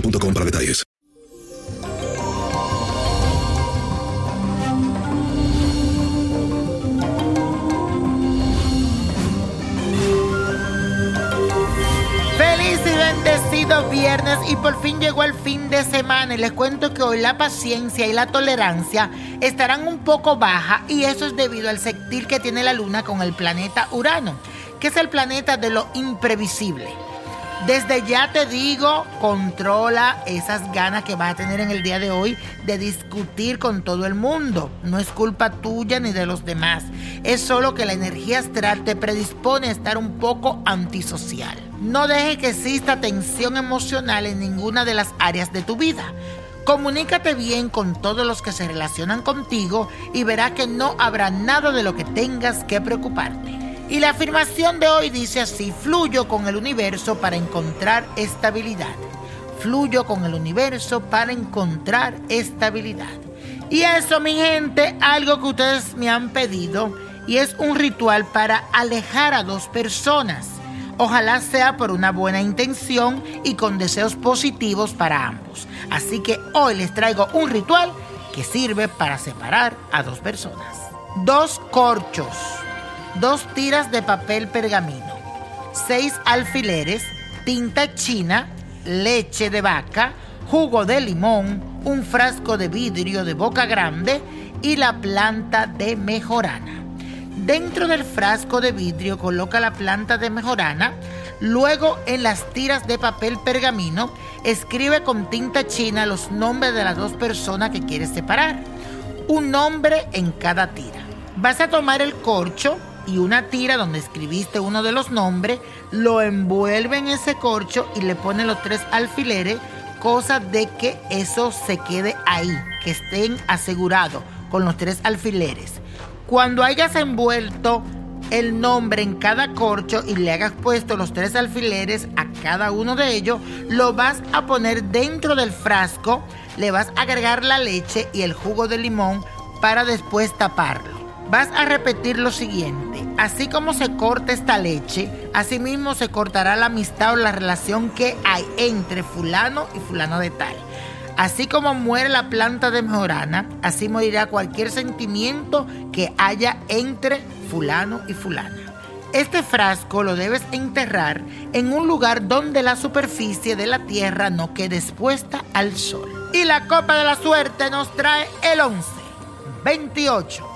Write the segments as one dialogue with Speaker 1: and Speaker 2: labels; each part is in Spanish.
Speaker 1: boostmobile.com para detalles.
Speaker 2: Feliz y bendecido viernes y por fin llegó el fin de semana y les cuento que hoy la paciencia y la tolerancia estarán un poco baja y eso es debido al sextil que tiene la luna con el planeta Urano, que es el planeta de lo imprevisible. Desde ya te digo, controla esas ganas que vas a tener en el día de hoy de discutir con todo el mundo. No es culpa tuya ni de los demás. Es solo que la energía astral te predispone a estar un poco antisocial. No deje que exista tensión emocional en ninguna de las áreas de tu vida. Comunícate bien con todos los que se relacionan contigo y verás que no habrá nada de lo que tengas que preocuparte. Y la afirmación de hoy dice así, fluyo con el universo para encontrar estabilidad. Fluyo con el universo para encontrar estabilidad. Y eso, mi gente, algo que ustedes me han pedido y es un ritual para alejar a dos personas. Ojalá sea por una buena intención y con deseos positivos para ambos. Así que hoy les traigo un ritual que sirve para separar a dos personas. Dos corchos dos tiras de papel pergamino, seis alfileres, tinta china, leche de vaca, jugo de limón, un frasco de vidrio de boca grande y la planta de mejorana. Dentro del frasco de vidrio coloca la planta de mejorana, luego en las tiras de papel pergamino escribe con tinta china los nombres de las dos personas que quieres separar. Un nombre en cada tira. Vas a tomar el corcho, y una tira donde escribiste uno de los nombres, lo envuelve en ese corcho y le pone los tres alfileres, cosa de que eso se quede ahí, que estén asegurados con los tres alfileres. Cuando hayas envuelto el nombre en cada corcho y le hagas puesto los tres alfileres a cada uno de ellos, lo vas a poner dentro del frasco, le vas a agregar la leche y el jugo de limón para después taparlo vas a repetir lo siguiente. Así como se corta esta leche, así mismo se cortará la amistad o la relación que hay entre fulano y fulano de tal. Así como muere la planta de mejorana, así morirá cualquier sentimiento que haya entre fulano y fulana. Este frasco lo debes enterrar en un lugar donde la superficie de la tierra no quede expuesta al sol. Y la copa de la suerte nos trae el 11, 28,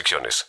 Speaker 3: restricciones.